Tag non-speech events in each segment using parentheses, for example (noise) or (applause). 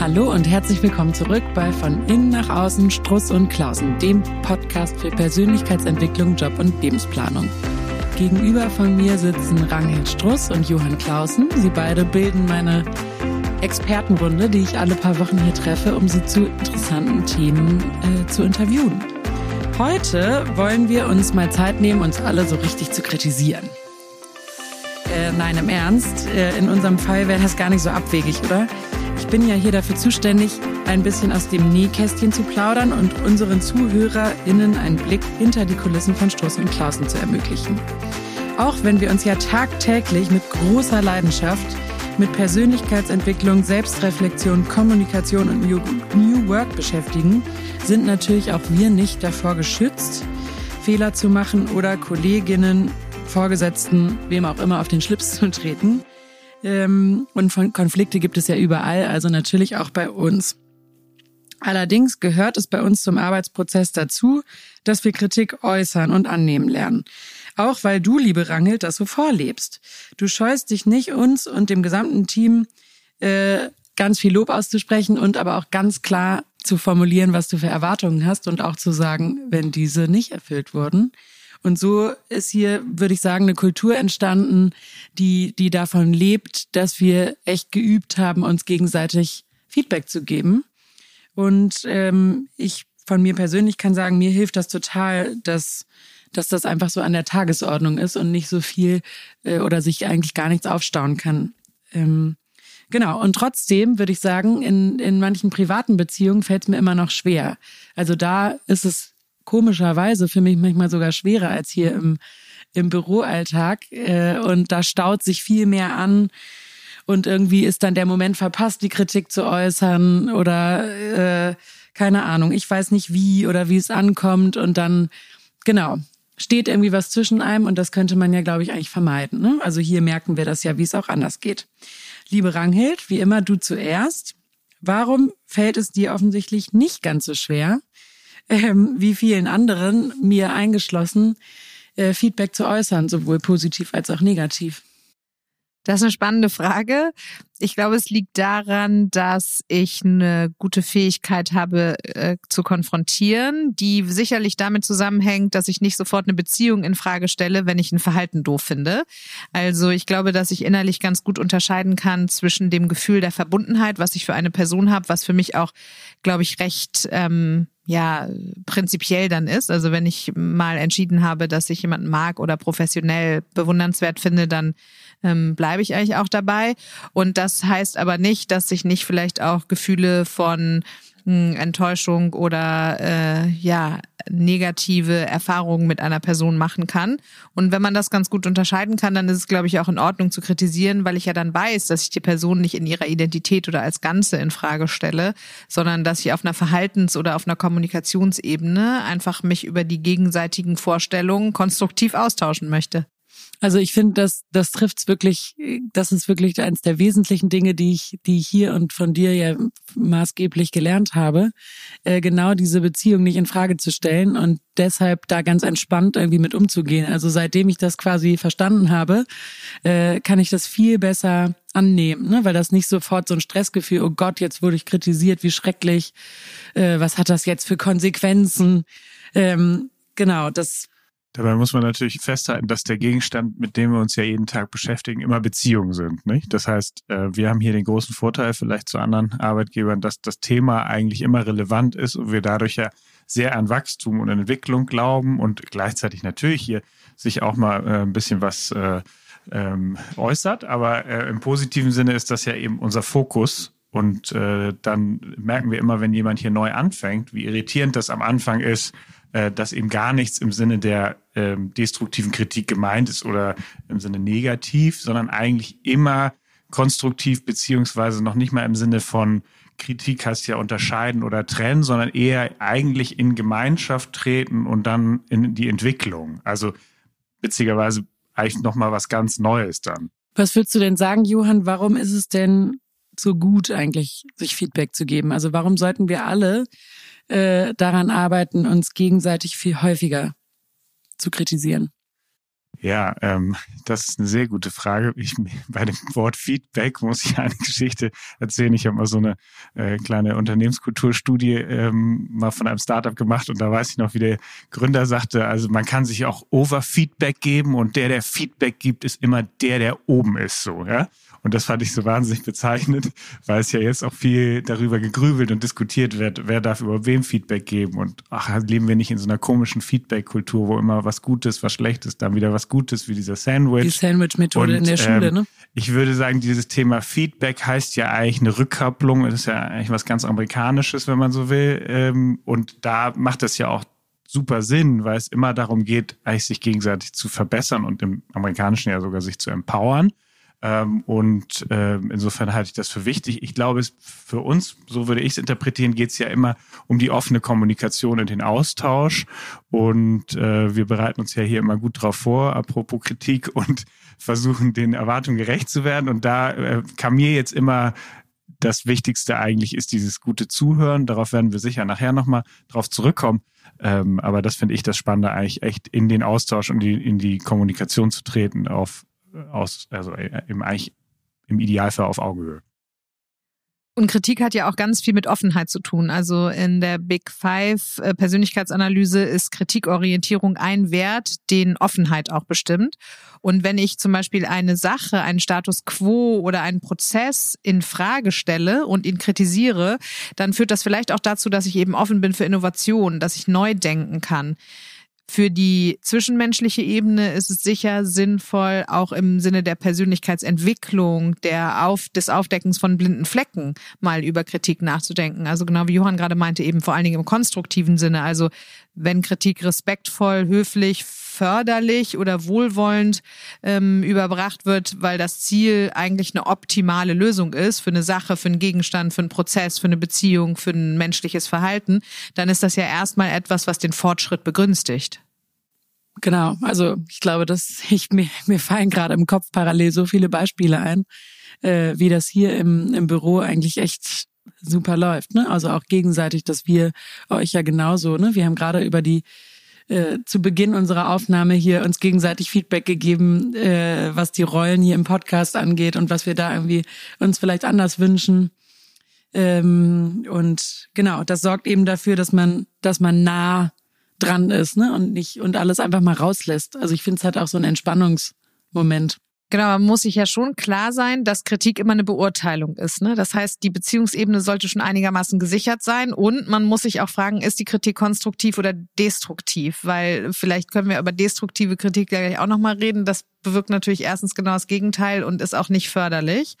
Hallo und herzlich willkommen zurück bei Von Innen nach Außen Struss und Klausen, dem Podcast für Persönlichkeitsentwicklung, Job und Lebensplanung. Gegenüber von mir sitzen Ranghild Struss und Johann Klausen. Sie beide bilden meine Expertenrunde, die ich alle paar Wochen hier treffe, um sie zu interessanten Themen äh, zu interviewen. Heute wollen wir uns mal Zeit nehmen, uns alle so richtig zu kritisieren. Äh, nein, im Ernst. Äh, in unserem Fall wäre das gar nicht so abwegig, oder? Ich bin ja hier dafür zuständig, ein bisschen aus dem Nähkästchen zu plaudern und unseren ZuhörerInnen einen Blick hinter die Kulissen von Stoß und Klausen zu ermöglichen. Auch wenn wir uns ja tagtäglich mit großer Leidenschaft mit Persönlichkeitsentwicklung, Selbstreflexion, Kommunikation und New Work beschäftigen, sind natürlich auch wir nicht davor geschützt, Fehler zu machen oder Kolleginnen, Vorgesetzten, wem auch immer auf den Schlips zu treten. Ähm, und von Konflikte gibt es ja überall, also natürlich auch bei uns. Allerdings gehört es bei uns zum Arbeitsprozess dazu, dass wir Kritik äußern und annehmen lernen. Auch weil du, liebe Rangelt, das so vorlebst. Du scheust dich nicht, uns und dem gesamten Team äh, ganz viel Lob auszusprechen und aber auch ganz klar zu formulieren, was du für Erwartungen hast und auch zu sagen, wenn diese nicht erfüllt wurden. Und so ist hier, würde ich sagen, eine Kultur entstanden, die, die davon lebt, dass wir echt geübt haben, uns gegenseitig Feedback zu geben. Und ähm, ich von mir persönlich kann sagen, mir hilft das total, dass, dass das einfach so an der Tagesordnung ist und nicht so viel äh, oder sich eigentlich gar nichts aufstauen kann. Ähm, Genau, und trotzdem würde ich sagen, in, in manchen privaten Beziehungen fällt es mir immer noch schwer. Also da ist es komischerweise für mich manchmal sogar schwerer als hier im, im Büroalltag. Äh, und da staut sich viel mehr an. Und irgendwie ist dann der Moment verpasst, die Kritik zu äußern oder äh, keine Ahnung, ich weiß nicht wie oder wie es ankommt. Und dann, genau, steht irgendwie was zwischen einem und das könnte man ja, glaube ich, eigentlich vermeiden. Ne? Also hier merken wir das ja, wie es auch anders geht. Liebe Ranghild, wie immer du zuerst. Warum fällt es dir offensichtlich nicht ganz so schwer, ähm, wie vielen anderen, mir eingeschlossen, äh, Feedback zu äußern, sowohl positiv als auch negativ? Das ist eine spannende Frage. Ich glaube, es liegt daran, dass ich eine gute Fähigkeit habe äh, zu konfrontieren, die sicherlich damit zusammenhängt, dass ich nicht sofort eine Beziehung in Frage stelle, wenn ich ein Verhalten doof finde. Also ich glaube, dass ich innerlich ganz gut unterscheiden kann zwischen dem Gefühl der Verbundenheit, was ich für eine Person habe, was für mich auch, glaube ich, recht ähm, ja prinzipiell dann ist. Also wenn ich mal entschieden habe, dass ich jemanden mag oder professionell bewundernswert finde, dann ähm, bleibe ich eigentlich auch dabei. Und das heißt aber nicht, dass ich nicht vielleicht auch Gefühle von hm, Enttäuschung oder äh, ja negative Erfahrungen mit einer Person machen kann. Und wenn man das ganz gut unterscheiden kann, dann ist es, glaube ich, auch in Ordnung zu kritisieren, weil ich ja dann weiß, dass ich die Person nicht in ihrer Identität oder als Ganze in Frage stelle, sondern dass ich auf einer Verhaltens- oder auf einer Kommunikationsebene einfach mich über die gegenseitigen Vorstellungen konstruktiv austauschen möchte. Also ich finde, das, das trifft's wirklich, das ist wirklich eines der wesentlichen Dinge, die ich, die ich hier und von dir ja maßgeblich gelernt habe, äh, genau diese Beziehung nicht in Frage zu stellen und deshalb da ganz entspannt irgendwie mit umzugehen. Also seitdem ich das quasi verstanden habe, äh, kann ich das viel besser annehmen, ne? weil das nicht sofort so ein Stressgefühl, oh Gott, jetzt wurde ich kritisiert, wie schrecklich, äh, was hat das jetzt für Konsequenzen? Ähm, genau, das Dabei muss man natürlich festhalten, dass der Gegenstand, mit dem wir uns ja jeden Tag beschäftigen, immer Beziehungen sind. Nicht? Das heißt, äh, wir haben hier den großen Vorteil vielleicht zu anderen Arbeitgebern, dass das Thema eigentlich immer relevant ist und wir dadurch ja sehr an Wachstum und Entwicklung glauben und gleichzeitig natürlich hier sich auch mal äh, ein bisschen was äh, ähm, äußert. Aber im positiven Sinne ist das ja eben unser Fokus und äh, dann merken wir immer, wenn jemand hier neu anfängt, wie irritierend das am Anfang ist, äh, dass eben gar nichts im Sinne der ähm, destruktiven Kritik gemeint ist oder im Sinne negativ, sondern eigentlich immer konstruktiv beziehungsweise noch nicht mal im Sinne von Kritik heißt ja unterscheiden oder trennen, sondern eher eigentlich in Gemeinschaft treten und dann in die Entwicklung. Also witzigerweise eigentlich noch mal was ganz Neues dann. Was würdest du denn sagen, Johann? Warum ist es denn so gut eigentlich, sich Feedback zu geben? Also warum sollten wir alle äh, daran arbeiten, uns gegenseitig viel häufiger zu kritisieren? Ja, ähm, das ist eine sehr gute Frage. Ich, bei dem Wort Feedback muss ich eine Geschichte erzählen. Ich habe mal so eine äh, kleine Unternehmenskulturstudie ähm, mal von einem Startup gemacht und da weiß ich noch, wie der Gründer sagte, also man kann sich auch Over-Feedback geben und der, der Feedback gibt, ist immer der, der oben ist, so, ja. Und das fand ich so wahnsinnig bezeichnend, weil es ja jetzt auch viel darüber gegrübelt und diskutiert wird, wer darf über wem Feedback geben. Und ach, leben wir nicht in so einer komischen Feedback-Kultur, wo immer was Gutes, was Schlechtes, dann wieder was Gutes, wie dieser Sandwich. Die Sandwich-Methode in der Schule, ähm, ne? Ich würde sagen, dieses Thema Feedback heißt ja eigentlich eine Rückkopplung. Das ist ja eigentlich was ganz Amerikanisches, wenn man so will. Ähm, und da macht es ja auch super Sinn, weil es immer darum geht, eigentlich sich gegenseitig zu verbessern und im Amerikanischen ja sogar sich zu empowern. Ähm, und äh, insofern halte ich das für wichtig. Ich glaube, es für uns, so würde ich es interpretieren, geht es ja immer um die offene Kommunikation und den Austausch. Und äh, wir bereiten uns ja hier immer gut drauf vor, apropos Kritik und (laughs) versuchen den Erwartungen gerecht zu werden. Und da äh, kam mir jetzt immer das Wichtigste eigentlich ist dieses gute Zuhören. Darauf werden wir sicher nachher nochmal drauf zurückkommen. Ähm, aber das finde ich das Spannende eigentlich echt in den Austausch und die, in die Kommunikation zu treten auf aus, also äh, im, eigentlich im Idealfall auf Augenhöhe. Und Kritik hat ja auch ganz viel mit Offenheit zu tun. Also in der Big Five äh, Persönlichkeitsanalyse ist Kritikorientierung ein Wert, den Offenheit auch bestimmt. Und wenn ich zum Beispiel eine Sache, einen Status quo oder einen Prozess in Frage stelle und ihn kritisiere, dann führt das vielleicht auch dazu, dass ich eben offen bin für Innovation, dass ich neu denken kann. Für die zwischenmenschliche Ebene ist es sicher sinnvoll, auch im Sinne der Persönlichkeitsentwicklung, der Auf, des Aufdeckens von blinden Flecken mal über Kritik nachzudenken. Also genau wie Johann gerade meinte, eben vor allen Dingen im konstruktiven Sinne. Also wenn Kritik respektvoll, höflich, förderlich oder wohlwollend ähm, überbracht wird, weil das Ziel eigentlich eine optimale Lösung ist für eine Sache, für einen Gegenstand, für einen Prozess, für eine Beziehung, für ein menschliches Verhalten, dann ist das ja erstmal etwas, was den Fortschritt begünstigt. Genau, also ich glaube, dass ich mir, mir fallen gerade im Kopf parallel so viele Beispiele ein, äh, wie das hier im, im Büro eigentlich echt super läuft. Ne? Also auch gegenseitig, dass wir euch ja genauso, ne? Wir haben gerade über die äh, zu Beginn unserer Aufnahme hier uns gegenseitig Feedback gegeben, äh, was die Rollen hier im Podcast angeht und was wir da irgendwie uns vielleicht anders wünschen. Ähm, und genau, das sorgt eben dafür, dass man, dass man nah dran ist, ne? Und nicht und alles einfach mal rauslässt. Also ich finde es halt auch so ein Entspannungsmoment. Genau, man muss sich ja schon klar sein, dass Kritik immer eine Beurteilung ist. Ne? Das heißt, die Beziehungsebene sollte schon einigermaßen gesichert sein und man muss sich auch fragen, ist die Kritik konstruktiv oder destruktiv? Weil vielleicht können wir über destruktive Kritik gleich auch nochmal reden. Das bewirkt natürlich erstens genau das Gegenteil und ist auch nicht förderlich.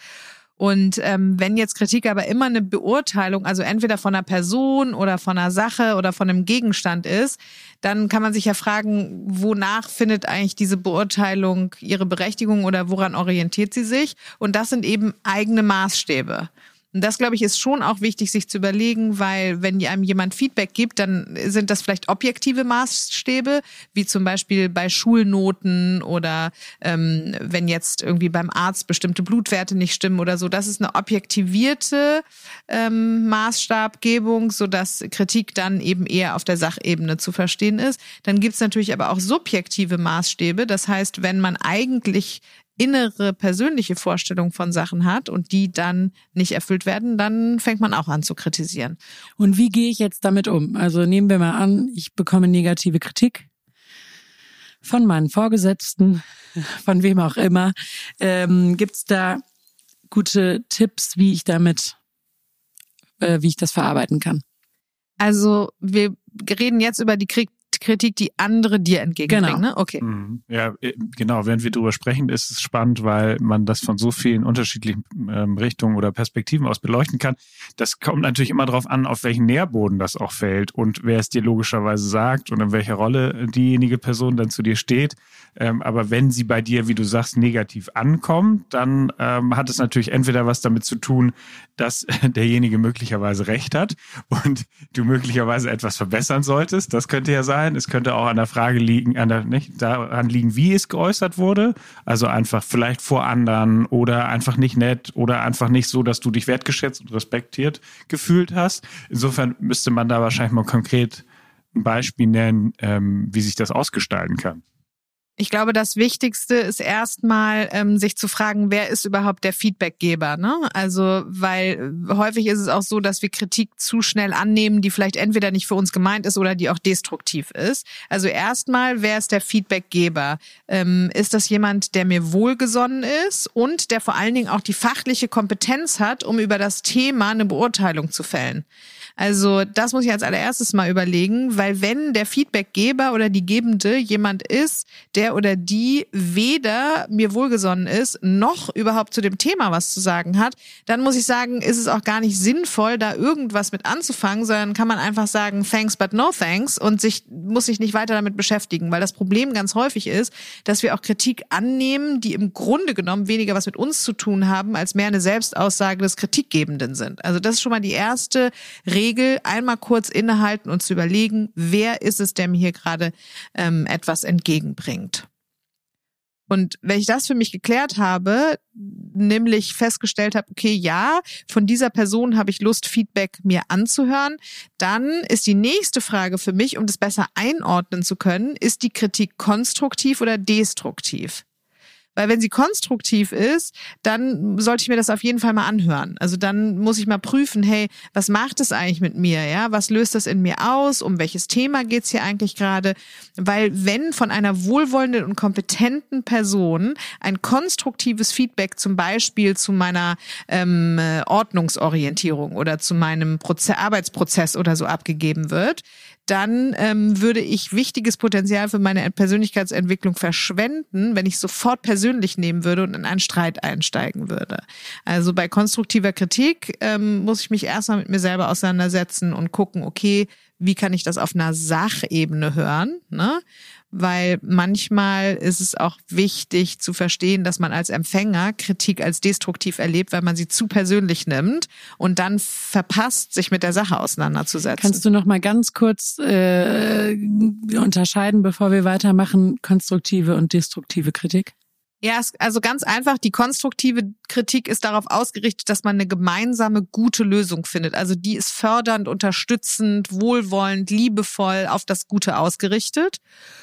Und ähm, wenn jetzt Kritik aber immer eine Beurteilung, also entweder von einer Person oder von einer Sache oder von einem Gegenstand ist, dann kann man sich ja fragen, wonach findet eigentlich diese Beurteilung ihre Berechtigung oder woran orientiert sie sich? Und das sind eben eigene Maßstäbe. Und das, glaube ich, ist schon auch wichtig, sich zu überlegen, weil wenn einem jemand Feedback gibt, dann sind das vielleicht objektive Maßstäbe, wie zum Beispiel bei Schulnoten oder ähm, wenn jetzt irgendwie beim Arzt bestimmte Blutwerte nicht stimmen oder so. Das ist eine objektivierte ähm, Maßstabgebung, sodass Kritik dann eben eher auf der Sachebene zu verstehen ist. Dann gibt es natürlich aber auch subjektive Maßstäbe. Das heißt, wenn man eigentlich innere persönliche Vorstellung von Sachen hat und die dann nicht erfüllt werden, dann fängt man auch an zu kritisieren. Und wie gehe ich jetzt damit um? Also nehmen wir mal an, ich bekomme negative Kritik von meinen Vorgesetzten, (laughs) von wem auch immer. Ähm, Gibt es da gute Tipps, wie ich damit, äh, wie ich das verarbeiten kann? Also wir reden jetzt über die Krieg Kritik, die andere dir entgegenbringen. Genau. Ne? Okay. Mhm. Ja, äh, genau. Während wir drüber sprechen, ist es spannend, weil man das von so vielen unterschiedlichen ähm, Richtungen oder Perspektiven aus beleuchten kann. Das kommt natürlich immer darauf an, auf welchen Nährboden das auch fällt und wer es dir logischerweise sagt und in welcher Rolle diejenige Person dann zu dir steht. Ähm, aber wenn sie bei dir, wie du sagst, negativ ankommt, dann ähm, hat es natürlich entweder was damit zu tun, dass (laughs) derjenige möglicherweise recht hat und du möglicherweise etwas verbessern solltest. Das könnte ja sein sein. Es könnte auch an der Frage liegen, an der, nicht, daran liegen, wie es geäußert wurde. Also einfach vielleicht vor anderen oder einfach nicht nett oder einfach nicht so, dass du dich wertgeschätzt und respektiert gefühlt hast. Insofern müsste man da wahrscheinlich mal konkret ein Beispiel nennen, ähm, wie sich das ausgestalten kann. Ich glaube, das Wichtigste ist erstmal, ähm, sich zu fragen, wer ist überhaupt der Feedbackgeber. Ne? Also, weil häufig ist es auch so, dass wir Kritik zu schnell annehmen, die vielleicht entweder nicht für uns gemeint ist oder die auch destruktiv ist. Also erstmal, wer ist der Feedbackgeber? Ähm, ist das jemand, der mir wohlgesonnen ist und der vor allen Dingen auch die fachliche Kompetenz hat, um über das Thema eine Beurteilung zu fällen? Also das muss ich als allererstes mal überlegen, weil wenn der Feedbackgeber oder die Gebende jemand ist, der oder die weder mir wohlgesonnen ist, noch überhaupt zu dem Thema was zu sagen hat, dann muss ich sagen, ist es auch gar nicht sinnvoll, da irgendwas mit anzufangen, sondern kann man einfach sagen, thanks but no thanks und sich, muss sich nicht weiter damit beschäftigen, weil das Problem ganz häufig ist, dass wir auch Kritik annehmen, die im Grunde genommen weniger was mit uns zu tun haben, als mehr eine Selbstaussage des Kritikgebenden sind. Also das ist schon mal die erste Regel, Regel einmal kurz innehalten und zu überlegen, wer ist es, der mir hier gerade ähm, etwas entgegenbringt. Und wenn ich das für mich geklärt habe, nämlich festgestellt habe, okay, ja, von dieser Person habe ich Lust, Feedback mir anzuhören, dann ist die nächste Frage für mich, um das besser einordnen zu können, ist die Kritik konstruktiv oder destruktiv? Weil wenn sie konstruktiv ist, dann sollte ich mir das auf jeden Fall mal anhören. Also dann muss ich mal prüfen, hey, was macht es eigentlich mit mir? Ja, was löst das in mir aus? Um welches Thema geht's hier eigentlich gerade? Weil wenn von einer wohlwollenden und kompetenten Person ein konstruktives Feedback zum Beispiel zu meiner ähm, Ordnungsorientierung oder zu meinem Proze Arbeitsprozess oder so abgegeben wird, dann ähm, würde ich wichtiges Potenzial für meine Persönlichkeitsentwicklung verschwenden, wenn ich sofort persönlich nehmen würde und in einen Streit einsteigen würde. Also bei konstruktiver Kritik ähm, muss ich mich erstmal mit mir selber auseinandersetzen und gucken, okay, wie kann ich das auf einer Sachebene hören? Ne? Weil manchmal ist es auch wichtig zu verstehen, dass man als Empfänger Kritik als destruktiv erlebt, weil man sie zu persönlich nimmt und dann verpasst, sich mit der Sache auseinanderzusetzen. Kannst du noch mal ganz kurz äh, unterscheiden, bevor wir weitermachen, konstruktive und destruktive Kritik? Ja, also ganz einfach, die konstruktive Kritik ist darauf ausgerichtet, dass man eine gemeinsame gute Lösung findet. Also die ist fördernd, unterstützend, wohlwollend, liebevoll auf das Gute ausgerichtet.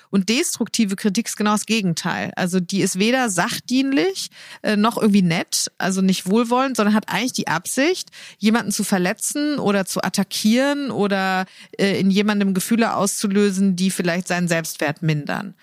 Und destruktive Kritik ist genau das Gegenteil. Also die ist weder sachdienlich äh, noch irgendwie nett, also nicht wohlwollend, sondern hat eigentlich die Absicht, jemanden zu verletzen oder zu attackieren oder äh, in jemandem Gefühle auszulösen, die vielleicht seinen Selbstwert mindern.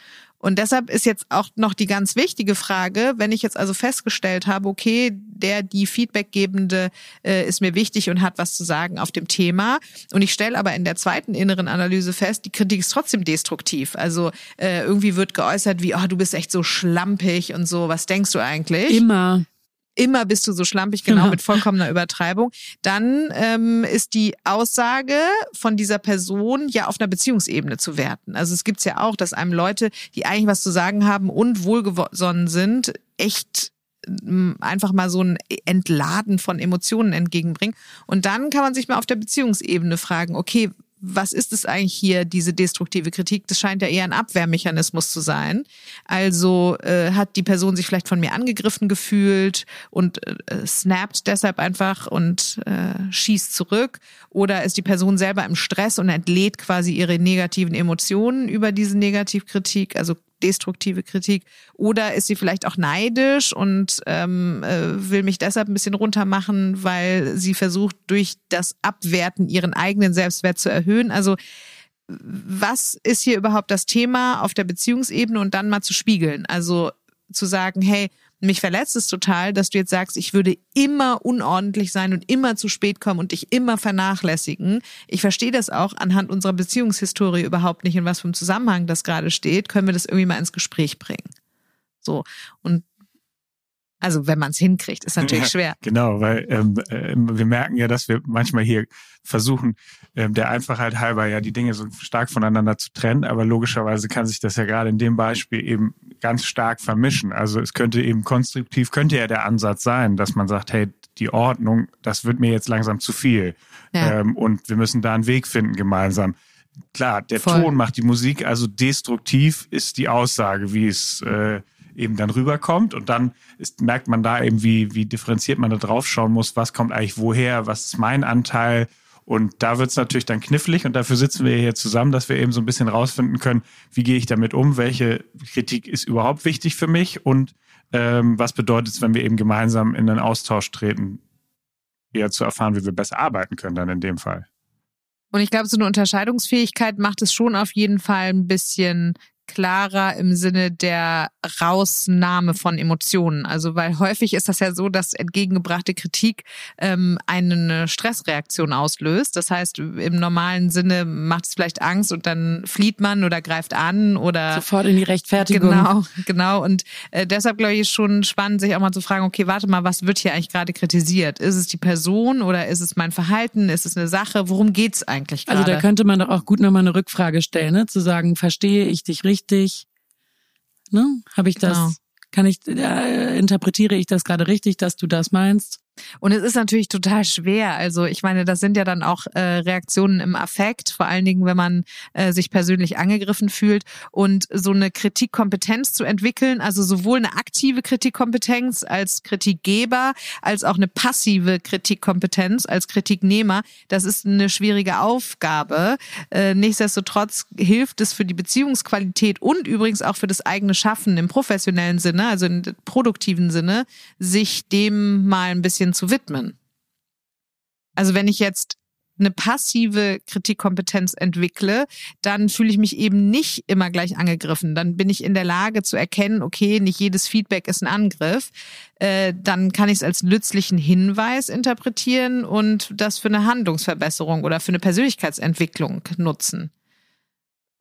Und deshalb ist jetzt auch noch die ganz wichtige Frage, wenn ich jetzt also festgestellt habe, okay, der, die Feedbackgebende äh, ist mir wichtig und hat was zu sagen auf dem Thema. Und ich stelle aber in der zweiten inneren Analyse fest, die Kritik ist trotzdem destruktiv. Also äh, irgendwie wird geäußert wie, oh, du bist echt so schlampig und so, was denkst du eigentlich? Immer immer bist du so schlampig, genau, (laughs) mit vollkommener Übertreibung, dann ähm, ist die Aussage von dieser Person ja auf einer Beziehungsebene zu werten. Also es gibt's ja auch, dass einem Leute, die eigentlich was zu sagen haben und wohlgesonnen sind, echt mm, einfach mal so ein Entladen von Emotionen entgegenbringen. Und dann kann man sich mal auf der Beziehungsebene fragen, okay, was ist es eigentlich hier, diese destruktive Kritik? Das scheint ja eher ein Abwehrmechanismus zu sein. Also äh, hat die Person sich vielleicht von mir angegriffen gefühlt und äh, snappt deshalb einfach und äh, schießt zurück. Oder ist die Person selber im Stress und entlädt quasi ihre negativen Emotionen über diese Negativkritik? Also destruktive Kritik? Oder ist sie vielleicht auch neidisch und ähm, äh, will mich deshalb ein bisschen runtermachen, weil sie versucht, durch das Abwerten ihren eigenen Selbstwert zu erhöhen? Also was ist hier überhaupt das Thema auf der Beziehungsebene und dann mal zu spiegeln? Also zu sagen, hey, mich verletzt es total, dass du jetzt sagst, ich würde immer unordentlich sein und immer zu spät kommen und dich immer vernachlässigen. Ich verstehe das auch anhand unserer Beziehungshistorie überhaupt nicht, in was für einem Zusammenhang das gerade steht. Können wir das irgendwie mal ins Gespräch bringen? So. Und also wenn man es hinkriegt, ist natürlich ja, schwer. Genau, weil ähm, äh, wir merken ja, dass wir manchmal hier versuchen, ähm, der Einfachheit halber ja die Dinge so stark voneinander zu trennen, aber logischerweise kann sich das ja gerade in dem Beispiel eben ganz stark vermischen. Also es könnte eben konstruktiv, könnte ja der Ansatz sein, dass man sagt, hey, die Ordnung, das wird mir jetzt langsam zu viel. Ja. Ähm, und wir müssen da einen Weg finden gemeinsam. Klar, der Voll. Ton macht die Musik, also destruktiv ist die Aussage, wie es äh, eben dann rüberkommt. Und dann ist, merkt man da eben, wie, wie differenziert man da drauf schauen muss, was kommt eigentlich woher, was ist mein Anteil Und da wird es natürlich dann knifflig und dafür sitzen wir hier zusammen, dass wir eben so ein bisschen rausfinden können, wie gehe ich damit um, welche Kritik ist überhaupt wichtig für mich und ähm, was bedeutet es, wenn wir eben gemeinsam in einen Austausch treten, eher zu erfahren, wie wir besser arbeiten können dann in dem Fall. Und ich glaube, so eine Unterscheidungsfähigkeit macht es schon auf jeden Fall ein bisschen klarer im Sinne der Rausnahme von Emotionen. Also weil häufig ist das ja so, dass entgegengebrachte Kritik ähm, eine Stressreaktion auslöst. Das heißt, im normalen Sinne macht es vielleicht Angst und dann flieht man oder greift an oder sofort in die Rechtfertigung. Genau, genau. Und äh, deshalb glaube ich, ist schon spannend, sich auch mal zu fragen, okay, warte mal, was wird hier eigentlich gerade kritisiert? Ist es die Person oder ist es mein Verhalten? Ist es eine Sache? Worum geht's eigentlich gerade? Also da könnte man doch auch gut nochmal eine Rückfrage stellen, ne? zu sagen, verstehe ich dich richtig? Richtig? Ne? Habe ich das, genau. kann ich, äh, interpretiere ich das gerade richtig, dass du das meinst? Und es ist natürlich total schwer. Also ich meine, das sind ja dann auch äh, Reaktionen im Affekt, vor allen Dingen, wenn man äh, sich persönlich angegriffen fühlt. Und so eine Kritikkompetenz zu entwickeln, also sowohl eine aktive Kritikkompetenz als Kritikgeber, als auch eine passive Kritikkompetenz als Kritiknehmer, das ist eine schwierige Aufgabe. Äh, nichtsdestotrotz hilft es für die Beziehungsqualität und übrigens auch für das eigene Schaffen im professionellen Sinne, also im produktiven Sinne, sich dem mal ein bisschen bisschen zu widmen. Also wenn ich jetzt eine passive Kritikkompetenz entwickle, dann fühle ich mich eben nicht immer gleich angegriffen. Dann bin ich in der Lage zu erkennen, okay, nicht jedes Feedback ist ein Angriff. Äh, dann kann ich es als nützlichen Hinweis interpretieren und das für eine Handlungsverbesserung oder für eine Persönlichkeitsentwicklung nutzen.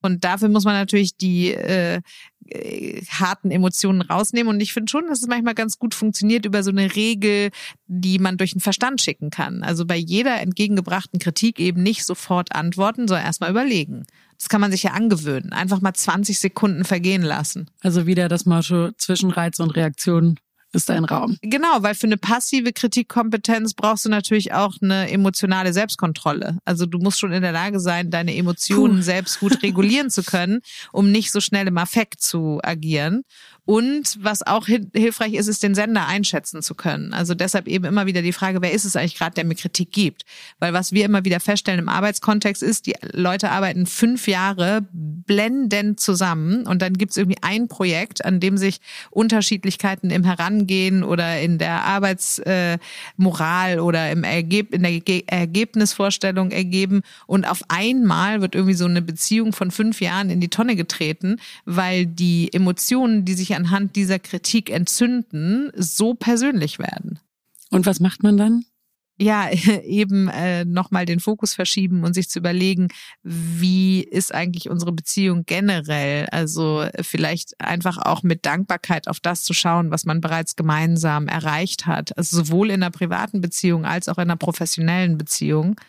Und dafür muss man natürlich die äh, äh, harten Emotionen rausnehmen. Und ich finde schon, dass es manchmal ganz gut funktioniert über so eine Regel, die man durch den Verstand schicken kann. Also bei jeder entgegengebrachten Kritik eben nicht sofort antworten, sondern erstmal überlegen. Das kann man sich ja angewöhnen. Einfach mal 20 Sekunden vergehen lassen. Also wieder das Motto zwischen Reiz und Reaktion ist ein Raum. Genau, weil für eine passive Kritikkompetenz brauchst du natürlich auch eine emotionale Selbstkontrolle. Also du musst schon in der Lage sein, deine Emotionen Puh. selbst gut regulieren zu können, um nicht so schnell im Affekt zu agieren. Und was auch hilfreich ist, ist den Sender einschätzen zu können. Also deshalb eben immer wieder die Frage, wer ist es eigentlich gerade, der mir Kritik gibt? Weil was wir immer wieder feststellen im Arbeitskontext ist, die Leute arbeiten fünf Jahre blendend zusammen und dann gibt es irgendwie ein Projekt, an dem sich Unterschiedlichkeiten im Herangehen oder in der Arbeitsmoral äh, oder im Ergeb in der Ge Ergebnisvorstellung ergeben und auf einmal wird irgendwie so eine Beziehung von fünf Jahren in die Tonne getreten, weil die Emotionen, die sich sich anhand dieser Kritik entzünden, so persönlich werden. Und was macht man dann? ja, (laughs) eben äh, nochmal den Fokus verschieben und sich zu überlegen, wie ist eigentlich unsere Beziehung generell? Also vielleicht einfach auch mit Dankbarkeit auf das zu schauen, was man bereits gemeinsam erreicht hat. Also sowohl in einer privaten Beziehung als auch in einer professionellen Beziehung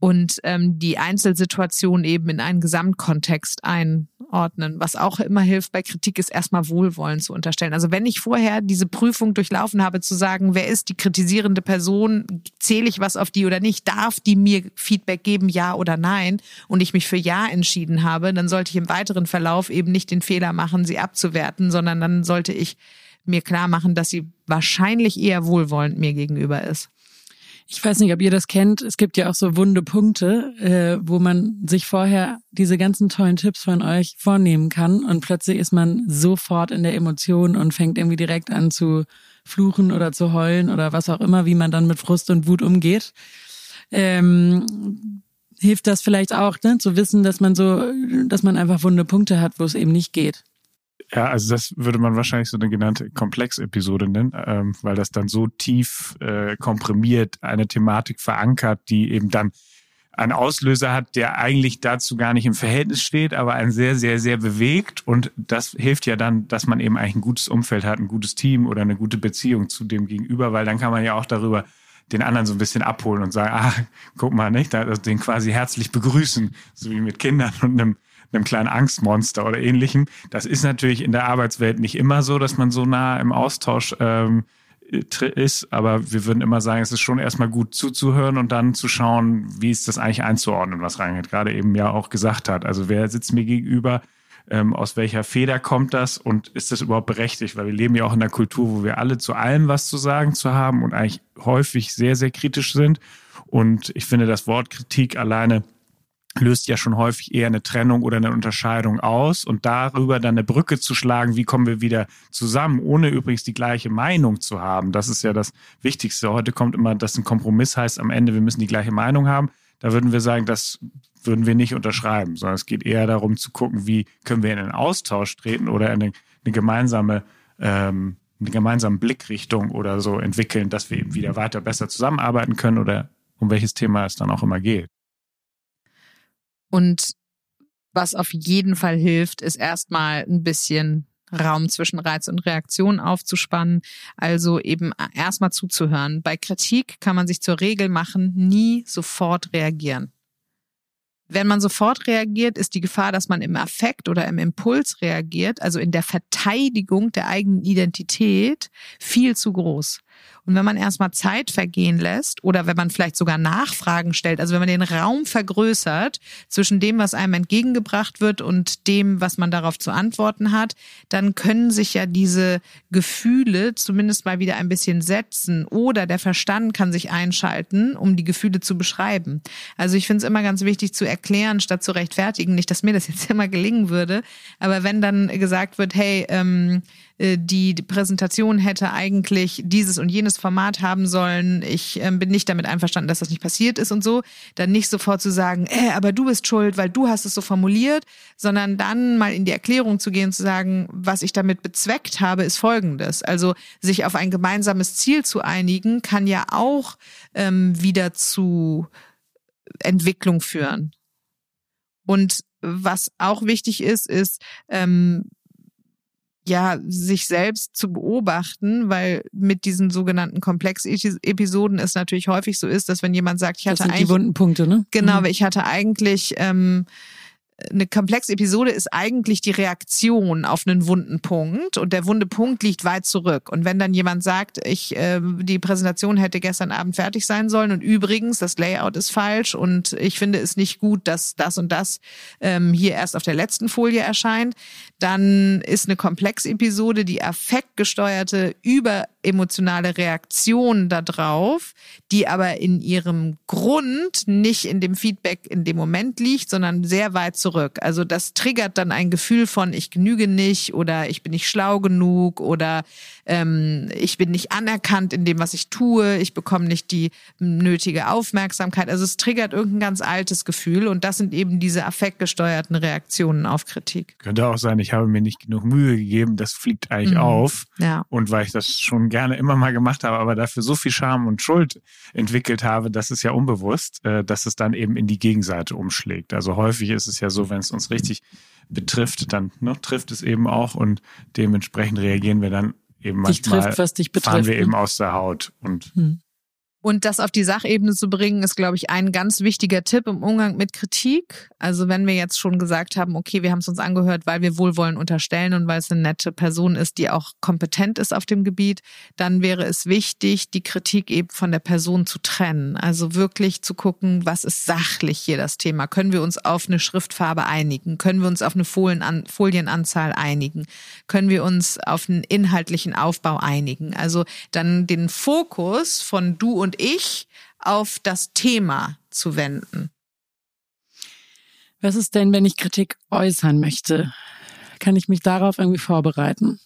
und ähm, die Einzelsituation eben in einen Gesamtkontext einordnen. Was auch immer hilft bei Kritik, ist erstmal Wohlwollen zu unterstellen. Also wenn ich vorher diese Prüfung durchlaufen habe, zu sagen, wer ist die kritisierende Person, zähle ich was auf die oder nicht, darf die mir Feedback geben, ja oder nein, und ich mich für ja entschieden habe, dann sollte ich im weiteren Verlauf eben nicht den Fehler machen, sie abzuwerten, sondern dann sollte ich mir klar machen, dass sie wahrscheinlich eher wohlwollend mir gegenüber ist. Ich weiß nicht, ob ihr das kennt. Es gibt ja auch so wunde Punkte, äh, wo man sich vorher diese ganzen tollen Tipps von euch vornehmen kann und plötzlich ist man sofort in der Emotion und fängt irgendwie direkt an zu fluchen oder zu heulen oder was auch immer, wie man dann mit Frust und Wut umgeht. Ähm, hilft das vielleicht auch, ne, zu wissen, dass man so, dass man einfach wunde Punkte hat, wo es eben nicht geht. Ja, also das würde man wahrscheinlich so eine genannte Komplex-Episode nennen, ähm, weil das dann so tief äh, komprimiert eine Thematik verankert, die eben dann einen Auslöser hat, der eigentlich dazu gar nicht im Verhältnis steht, aber einen sehr, sehr, sehr bewegt. Und das hilft ja dann, dass man eben eigentlich ein gutes Umfeld hat, ein gutes Team oder eine gute Beziehung zu dem Gegenüber, weil dann kann man ja auch darüber den anderen so ein bisschen abholen und sagen, ah, guck mal, nicht, den quasi herzlich begrüßen, so wie mit Kindern und einem einem kleinen Angstmonster oder ähnlichem. Das ist natürlich in der Arbeitswelt nicht immer so, dass man so nah im Austausch ähm, ist, aber wir würden immer sagen, es ist schon erstmal gut zuzuhören und dann zu schauen, wie ist das eigentlich einzuordnen, was Reinhard gerade eben ja auch gesagt hat. Also wer sitzt mir gegenüber, ähm, aus welcher Feder kommt das und ist das überhaupt berechtigt? Weil wir leben ja auch in einer Kultur, wo wir alle zu allem was zu sagen zu haben und eigentlich häufig sehr, sehr kritisch sind. Und ich finde, das Wort Kritik alleine löst ja schon häufig eher eine Trennung oder eine Unterscheidung aus und darüber dann eine Brücke zu schlagen, wie kommen wir wieder zusammen, ohne übrigens die gleiche Meinung zu haben. Das ist ja das Wichtigste. Heute kommt immer, dass ein Kompromiss heißt am Ende, wir müssen die gleiche Meinung haben. Da würden wir sagen, das würden wir nicht unterschreiben, sondern es geht eher darum zu gucken, wie können wir in einen Austausch treten oder eine, eine gemeinsame ähm, eine gemeinsame Blickrichtung oder so entwickeln, dass wir eben wieder weiter besser zusammenarbeiten können oder um welches Thema es dann auch immer geht. Und was auf jeden Fall hilft, ist erstmal ein bisschen Raum zwischen Reiz und Reaktion aufzuspannen. Also eben erstmal zuzuhören. Bei Kritik kann man sich zur Regel machen, nie sofort reagieren. Wenn man sofort reagiert, ist die Gefahr, dass man im Affekt oder im Impuls reagiert, also in der Verteidigung der eigenen Identität, viel zu groß. Und wenn man erstmal Zeit vergehen lässt oder wenn man vielleicht sogar Nachfragen stellt, also wenn man den Raum vergrößert zwischen dem, was einem entgegengebracht wird und dem, was man darauf zu antworten hat, dann können sich ja diese Gefühle zumindest mal wieder ein bisschen setzen oder der Verstand kann sich einschalten, um die Gefühle zu beschreiben. Also ich finde es immer ganz wichtig zu erklären, statt zu rechtfertigen. Nicht, dass mir das jetzt (laughs) immer gelingen würde, aber wenn dann gesagt wird, hey, ähm, äh, die Präsentation hätte eigentlich dieses und jenes Format haben sollen. Ich äh, bin nicht damit einverstanden, dass das nicht passiert ist und so. Dann nicht sofort zu sagen, äh, aber du bist schuld, weil du hast es so formuliert, sondern dann mal in die Erklärung zu gehen, zu sagen, was ich damit bezweckt habe, ist Folgendes. Also sich auf ein gemeinsames Ziel zu einigen, kann ja auch ähm, wieder zu Entwicklung führen. Und was auch wichtig ist, ist, ähm, ja, sich selbst zu beobachten, weil mit diesen sogenannten Komplexepisoden es natürlich häufig so ist, dass wenn jemand sagt, ich hatte das sind eigentlich. Die wunden Punkte, ne? Genau, mhm. ich hatte eigentlich ähm, eine komplexe Episode ist eigentlich die Reaktion auf einen wunden Punkt und der wunde Punkt liegt weit zurück. Und wenn dann jemand sagt, ich äh, die Präsentation hätte gestern Abend fertig sein sollen und übrigens das Layout ist falsch und ich finde es nicht gut, dass das und das ähm, hier erst auf der letzten Folie erscheint, dann ist eine Komplex-Episode die affektgesteuerte überemotionale Reaktion darauf, die aber in ihrem Grund nicht in dem Feedback in dem Moment liegt, sondern sehr weit zurück. Also das triggert dann ein Gefühl von ich genüge nicht oder ich bin nicht schlau genug oder ähm, ich bin nicht anerkannt in dem, was ich tue, ich bekomme nicht die nötige Aufmerksamkeit. Also es triggert irgendein ganz altes Gefühl und das sind eben diese affektgesteuerten Reaktionen auf Kritik. Könnte auch sein, ich habe mir nicht genug Mühe gegeben, das fliegt eigentlich mhm. auf. Ja. Und weil ich das schon gerne immer mal gemacht habe, aber dafür so viel Scham und Schuld entwickelt habe, das ist ja unbewusst, äh, dass es dann eben in die Gegenseite umschlägt. Also häufig ist es ja so, wenn es uns richtig betrifft, dann ne, trifft es eben auch und dementsprechend reagieren wir dann eben manchmal trifft, was dich betrifft, fahren wir ne? eben aus der Haut und hm. Und das auf die Sachebene zu bringen, ist, glaube ich, ein ganz wichtiger Tipp im Umgang mit Kritik. Also wenn wir jetzt schon gesagt haben, okay, wir haben es uns angehört, weil wir Wohlwollen unterstellen und weil es eine nette Person ist, die auch kompetent ist auf dem Gebiet, dann wäre es wichtig, die Kritik eben von der Person zu trennen. Also wirklich zu gucken, was ist sachlich hier das Thema? Können wir uns auf eine Schriftfarbe einigen? Können wir uns auf eine Folienanzahl einigen? Können wir uns auf einen inhaltlichen Aufbau einigen? Also dann den Fokus von du und und ich auf das Thema zu wenden. Was ist denn, wenn ich Kritik äußern möchte? Kann ich mich darauf irgendwie vorbereiten?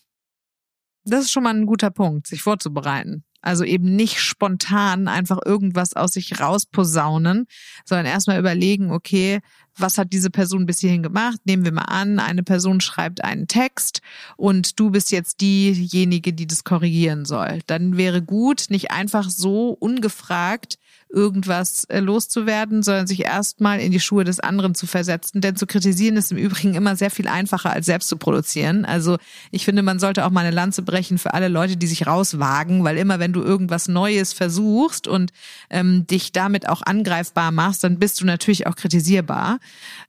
Das ist schon mal ein guter Punkt, sich vorzubereiten. Also eben nicht spontan einfach irgendwas aus sich rausposaunen, sondern erstmal überlegen, okay, was hat diese Person bis hierhin gemacht? Nehmen wir mal an, eine Person schreibt einen Text und du bist jetzt diejenige, die das korrigieren soll. Dann wäre gut, nicht einfach so ungefragt irgendwas äh, loszuwerden, sondern sich erstmal in die Schuhe des anderen zu versetzen. Denn zu kritisieren ist im Übrigen immer sehr viel einfacher als selbst zu produzieren. Also ich finde, man sollte auch mal eine Lanze brechen für alle Leute, die sich rauswagen, weil immer wenn du irgendwas Neues versuchst und ähm, dich damit auch angreifbar machst, dann bist du natürlich auch kritisierbar.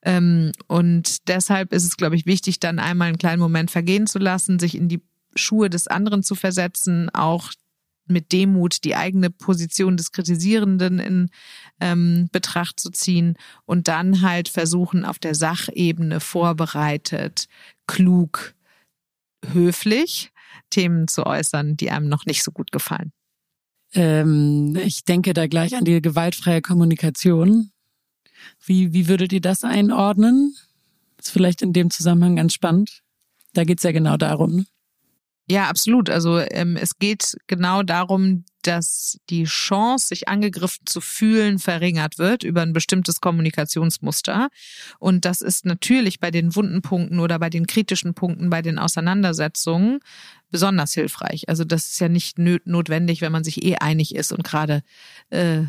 Ähm, und deshalb ist es, glaube ich, wichtig, dann einmal einen kleinen Moment vergehen zu lassen, sich in die Schuhe des anderen zu versetzen, auch mit Demut die eigene Position des Kritisierenden in ähm, Betracht zu ziehen und dann halt versuchen, auf der Sachebene vorbereitet, klug, höflich Themen zu äußern, die einem noch nicht so gut gefallen. Ähm, ich denke da gleich an die gewaltfreie Kommunikation. Wie, wie würdet ihr das einordnen? Ist vielleicht in dem Zusammenhang ganz spannend. Da geht's ja genau darum. Ne? Ja, absolut. Also ähm, es geht genau darum, dass die Chance, sich angegriffen zu fühlen, verringert wird über ein bestimmtes Kommunikationsmuster. Und das ist natürlich bei den wunden Punkten oder bei den kritischen Punkten, bei den Auseinandersetzungen besonders hilfreich. Also das ist ja nicht notwendig, wenn man sich eh einig ist und gerade äh,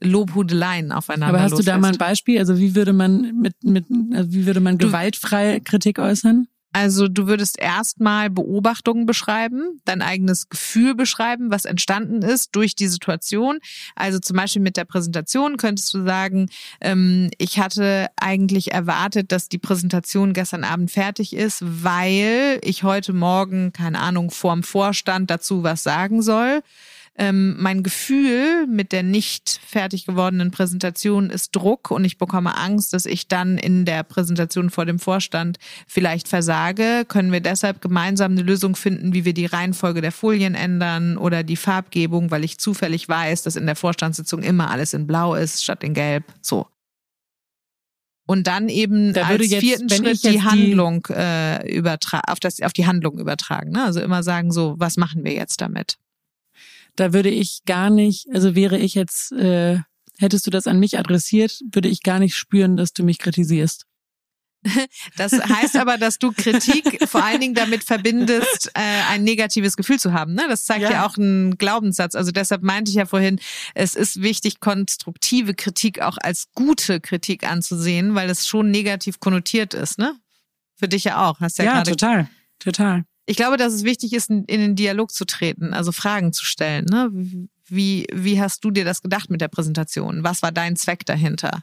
Lobhudeleien aufeinander Aber hast loslässt. du da mal ein Beispiel? Also wie würde man mit, mit also wie würde man gewaltfrei Kritik äußern? Also du würdest erstmal Beobachtungen beschreiben, dein eigenes Gefühl beschreiben, was entstanden ist durch die Situation. Also zum Beispiel mit der Präsentation könntest du sagen, ähm, ich hatte eigentlich erwartet, dass die Präsentation gestern Abend fertig ist, weil ich heute Morgen, keine Ahnung, vorm Vorstand dazu was sagen soll. Ähm, mein Gefühl mit der nicht fertig gewordenen Präsentation ist Druck und ich bekomme Angst, dass ich dann in der Präsentation vor dem Vorstand vielleicht versage. Können wir deshalb gemeinsam eine Lösung finden, wie wir die Reihenfolge der Folien ändern oder die Farbgebung, weil ich zufällig weiß, dass in der Vorstandssitzung immer alles in Blau ist statt in Gelb. So. Und dann eben Da als jetzt, vierten Schritt die Handlung äh, übertra auf das auf die Handlung übertragen. Ne? Also immer sagen so, was machen wir jetzt damit? Da würde ich gar nicht, also wäre ich jetzt, äh, hättest du das an mich adressiert, würde ich gar nicht spüren, dass du mich kritisierst. (laughs) Das heißt aber, dass du Kritik vor allen Dingen damit verbindest, äh, ein negatives Gefühl zu haben. Ne? Das zeigt ja. Ja. auch ein Glaubenssatz. Also deshalb meinte ich ja vorhin, es ist wichtig, konstruktive Kritik auch als gute Kritik anzusehen, weil es schon negativ konnotiert ist. Ne? Für dich ja auch. Hast ja, Ja, gerade total, total. Ich glaube, dass es wichtig ist, in in den Dialog zu treten, also Fragen zu stellen. Ne? Wie, wie hast du dir das gedacht mit der Präsentation? Was war dein Zweck dahinter?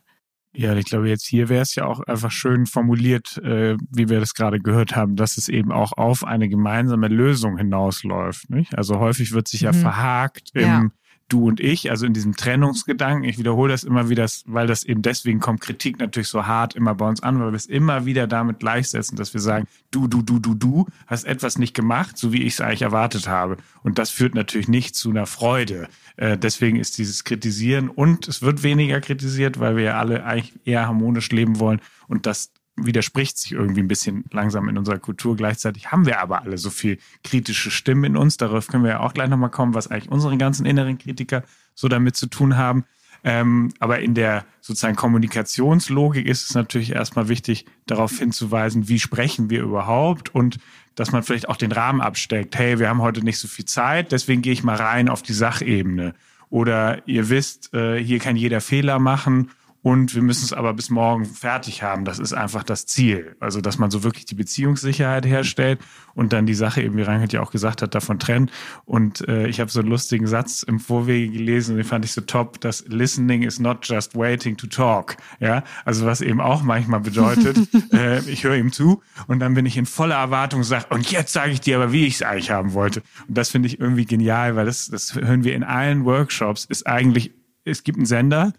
Ja, ich glaube, jetzt hier wäre es ja auch einfach schön formuliert, äh, wie wir das gerade gehört haben, dass es eben auch auf eine gemeinsame Lösung hinausläuft. Nicht? Also häufig wird sich ja Mhm. verhakt im Ja. Du und ich, also in diesem Trennungsgedanken. Ich wiederhole das immer wieder, weil das eben deswegen kommt Kritik natürlich so hart immer bei uns an, weil wir es immer wieder damit gleichsetzen, dass wir sagen, du, du, du, du, du hast etwas nicht gemacht, so wie ich es eigentlich erwartet habe. Und das führt natürlich nicht zu einer Freude. Äh, deswegen ist dieses Kritisieren und es wird weniger kritisiert, weil wir ja alle eigentlich eher harmonisch leben wollen und das widerspricht sich irgendwie ein bisschen langsam in unserer Kultur. Gleichzeitig haben wir aber alle so viel kritische Stimmen in uns. Darauf können wir ja auch gleich nochmal kommen, was eigentlich unsere ganzen inneren Kritiker so damit zu tun haben. Ähm, aber in der sozusagen Kommunikationslogik ist es natürlich erstmal wichtig, darauf hinzuweisen, wie sprechen wir überhaupt und dass man vielleicht auch den Rahmen absteckt. Hey, wir haben heute nicht so viel Zeit, deswegen gehe ich mal rein auf die Sachebene. Oder ihr wisst, äh, hier kann jeder Fehler machen und wir müssen es aber bis morgen fertig haben. Das ist einfach das Ziel. Also, dass man so wirklich die Beziehungssicherheit herstellt und dann die Sache eben, wie Reinhold ja auch gesagt hat, davon trennt. Und äh, ich habe so einen lustigen Satz im Vorwege gelesen, den fand ich so top, dass Listening is not just waiting to talk. Ja, also was eben auch manchmal bedeutet, (laughs) äh, ich höre ihm zu und dann bin ich in voller Erwartung und sage, und jetzt sage ich dir aber, wie ich es eigentlich haben wollte. Und das finde ich irgendwie genial, weil das, das hören wir in allen Workshops, ist eigentlich, es gibt einen Sender,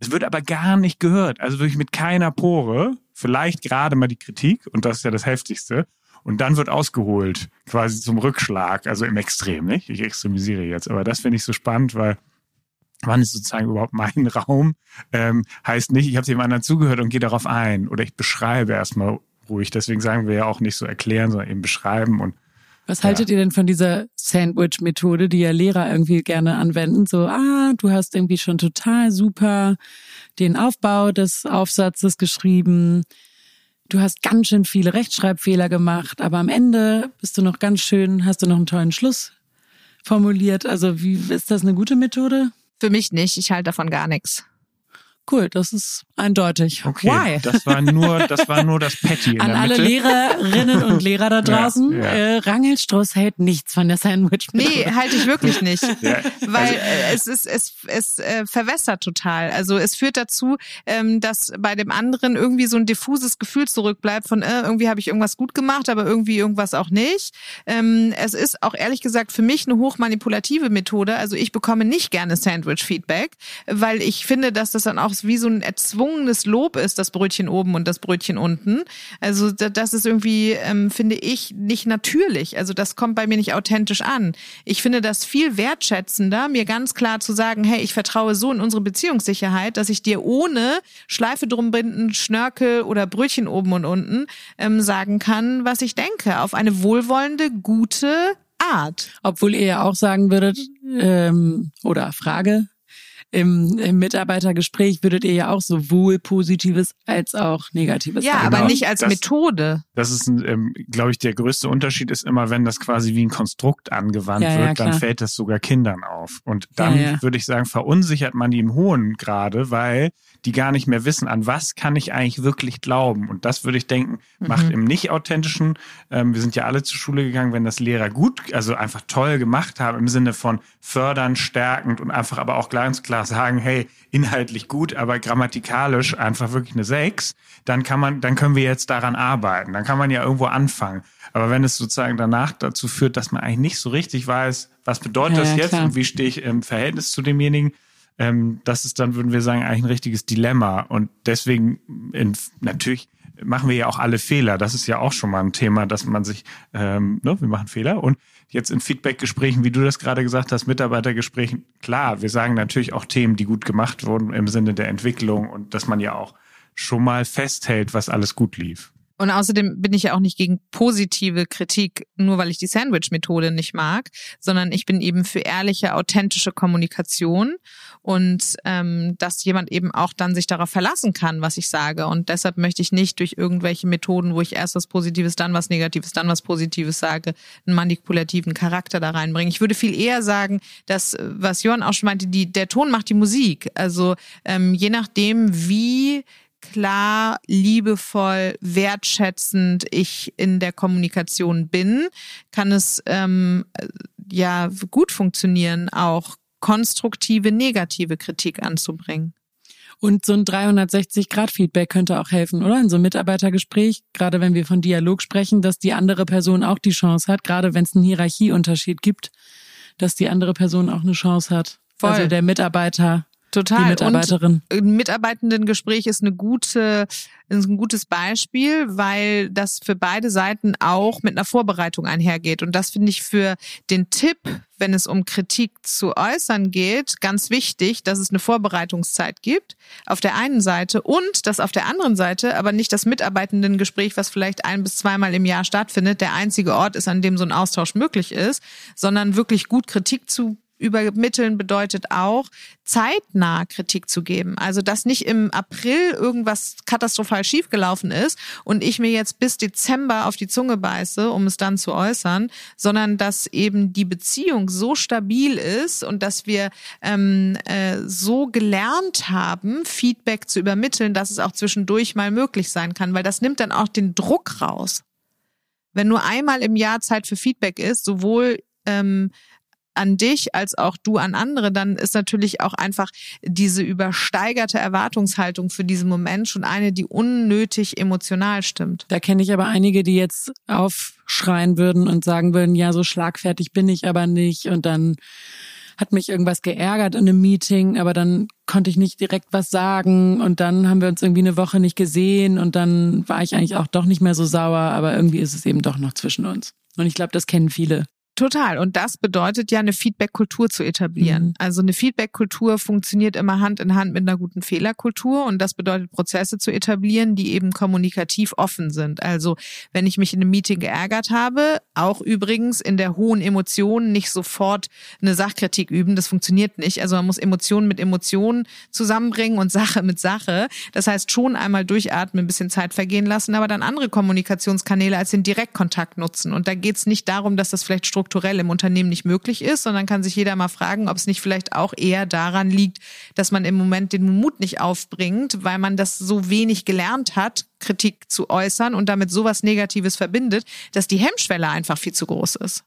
es wird aber gar nicht gehört. Also wirklich mit keiner Pore. Vielleicht gerade mal die Kritik und das ist ja das Heftigste. Und dann wird ausgeholt, quasi zum Rückschlag, also im Extrem, nicht? Ich extremisiere jetzt. Aber das finde ich so spannend, weil wann ist sozusagen überhaupt mein (laughs) Raum? Ähm, heißt nicht, ich habe dem anderen zugehört und gehe darauf ein. Oder ich beschreibe erstmal ruhig. Deswegen sagen wir ja auch nicht so erklären, sondern eben beschreiben und Was haltet ihr denn von dieser Sandwich-Methode, die ja Lehrer irgendwie gerne anwenden? So, ah, du hast irgendwie schon total super den Aufbau des Aufsatzes geschrieben. Du hast ganz schön viele Rechtschreibfehler gemacht, aber am Ende bist du noch ganz schön, hast du noch einen tollen Schluss formuliert. Also, wie ist das eine gute Methode? Für mich nicht. Ich halte davon gar nichts. Cool, das ist eindeutig. Okay, Why? das war nur, das war nur das Patty in An der alle Mitte. Lehrerinnen und Lehrer da draußen, Ja, ja. Äh, Rangel Struss hält nichts von der Sandwich. Nee, halte ich wirklich nicht. (laughs) Ja, Weil also- äh, es ist, es, es äh, verwässert total. Also es führt dazu, ähm, dass bei dem anderen irgendwie so ein diffuses Gefühl zurückbleibt von äh, irgendwie habe ich irgendwas gut gemacht, aber irgendwie irgendwas auch nicht. Ähm, es ist auch ehrlich gesagt für mich eine hochmanipulative Methode. Also ich bekomme nicht gerne Sandwich-Feedback, weil ich finde, dass das dann auch es wie so ein erzwungenes Lob ist, das Brötchen oben und das Brötchen unten. Also das ist irgendwie, ähm, finde ich, nicht natürlich. Also das kommt bei mir nicht authentisch an. Ich finde das viel wertschätzender, mir ganz klar zu sagen, hey, ich vertraue so in unsere Beziehungssicherheit, dass ich dir ohne Schleife drum binden, Schnörkel oder Brötchen oben und unten ähm, sagen kann, was ich denke. Auf eine wohlwollende, gute Art. Obwohl ihr ja auch sagen würdet, ähm, oder Frage, im, im Mitarbeitergespräch würdet ihr ja auch sowohl Positives als auch Negatives Ja, sagen. aber Genau, nicht als das- Methode. Das ist, ein, ähm, glaube ich, der größte Unterschied ist immer, wenn das quasi wie ein Konstrukt angewandt Ja, ja, wird, dann klar. fällt das sogar Kindern auf. Und dann Ja, ja. würde ich sagen, verunsichert man die im hohen Grade, weil die gar nicht mehr wissen, an was kann ich eigentlich wirklich glauben. Und das würde ich denken, macht Mhm. im nicht authentischen, ähm, wir sind ja alle zur Schule gegangen, wenn das Lehrer gut, also einfach toll gemacht haben, im Sinne von fördern, stärkend und einfach aber auch ganz klar sagen, hey, inhaltlich gut, aber grammatikalisch einfach wirklich eine Sechs, dann kann man, dann können wir jetzt daran arbeiten. Dann kann man ja irgendwo anfangen. Aber wenn es sozusagen danach dazu führt, dass man eigentlich nicht so richtig weiß, was bedeutet Ja, das jetzt klar. und wie stehe ich im Verhältnis zu demjenigen, ähm, das ist dann, würden wir sagen, eigentlich ein richtiges Dilemma. Und deswegen in, natürlich machen wir ja auch alle Fehler. Das ist ja auch schon mal ein Thema, dass man sich, ähm, ne, wir machen Fehler. Und jetzt in Feedbackgesprächen, wie du das gerade gesagt hast, Mitarbeitergesprächen, klar, wir sagen natürlich auch Themen, die gut gemacht wurden im Sinne der Entwicklung und dass man ja auch schon mal festhält, was alles gut lief. Und außerdem bin ich ja auch nicht gegen positive Kritik, nur weil ich die Sandwich-Methode nicht mag, sondern ich bin eben für ehrliche, authentische Kommunikation und ähm, dass jemand eben auch dann sich darauf verlassen kann, was ich sage. Und deshalb möchte ich nicht durch irgendwelche Methoden, wo ich erst was Positives, dann was Negatives, dann was Positives sage, einen manipulativen Charakter da reinbringen. Ich würde viel eher sagen, dass, was Johann auch schon meinte, die, der Ton macht die Musik. Also ähm, je nachdem, wie klar, liebevoll, wertschätzend ich in der Kommunikation bin, kann es ähm, ja gut funktionieren, auch konstruktive, negative Kritik anzubringen. Und so ein 360-Grad-Feedback könnte auch helfen, oder? In so einem Mitarbeitergespräch, gerade wenn wir von Dialog sprechen, dass die andere Person auch die Chance hat, gerade wenn es einen Hierarchieunterschied gibt, dass die andere Person auch eine Chance hat. Voll. Also der Mitarbeiter, Total. die Mitarbeiterin. Und ein Mitarbeitendengespräch ist eine gute, ist ein gutes Beispiel, weil das für beide Seiten auch mit einer Vorbereitung einhergeht. Und das finde ich für den Tipp, wenn es um Kritik zu äußern geht, ganz wichtig, dass es eine Vorbereitungszeit gibt auf der einen Seite und dass auf der anderen Seite aber nicht das Mitarbeitendengespräch, was vielleicht ein bis zweimal im Jahr stattfindet, der einzige Ort ist, an dem so ein Austausch möglich ist, sondern wirklich gut Kritik zu übermitteln bedeutet auch, zeitnah Kritik zu geben. Also, dass nicht im April irgendwas katastrophal schiefgelaufen ist und ich mir jetzt bis Dezember auf die Zunge beiße, um es dann zu äußern, sondern dass eben die Beziehung so stabil ist und dass wir ähm, äh, so gelernt haben, Feedback zu übermitteln, dass es auch zwischendurch mal möglich sein kann, weil das nimmt dann auch den Druck raus. Wenn nur einmal im Jahr Zeit für Feedback ist, sowohl ähm, an dich als auch du an andere, dann ist natürlich auch einfach diese übersteigerte Erwartungshaltung für diesen Moment schon eine, die unnötig emotional stimmt. Da kenne ich aber einige, die jetzt aufschreien würden und sagen würden, ja, so schlagfertig bin ich aber nicht. Und dann hat mich irgendwas geärgert in einem Meeting, aber dann konnte ich nicht direkt was sagen und dann haben wir uns irgendwie eine Woche nicht gesehen und dann war ich eigentlich auch doch nicht mehr so sauer, aber irgendwie ist es eben doch noch zwischen uns. Und ich glaube, das kennen viele. Total. Und das bedeutet ja, eine Feedback-Kultur zu etablieren. Mhm. Also eine Feedback-Kultur funktioniert immer Hand in Hand mit einer guten Fehlerkultur. Und das bedeutet, Prozesse zu etablieren, die eben kommunikativ offen sind. Also wenn ich mich in einem Meeting geärgert habe, auch übrigens in der hohen Emotion nicht sofort eine Sachkritik üben. Das funktioniert nicht. Also man muss Emotionen mit Emotionen zusammenbringen und Sache mit Sache. Das heißt, schon einmal durchatmen, ein bisschen Zeit vergehen lassen, aber dann andere Kommunikationskanäle als den Direktkontakt nutzen. Und da geht es nicht darum, dass das vielleicht strukturell im Unternehmen nicht möglich ist, sondern kann sich jeder mal fragen, ob es nicht vielleicht auch eher daran liegt, dass man im Moment den Mut nicht aufbringt, weil man das so wenig gelernt hat, Kritik zu äußern und damit sowas Negatives verbindet, dass die Hemmschwelle einfach viel zu groß ist.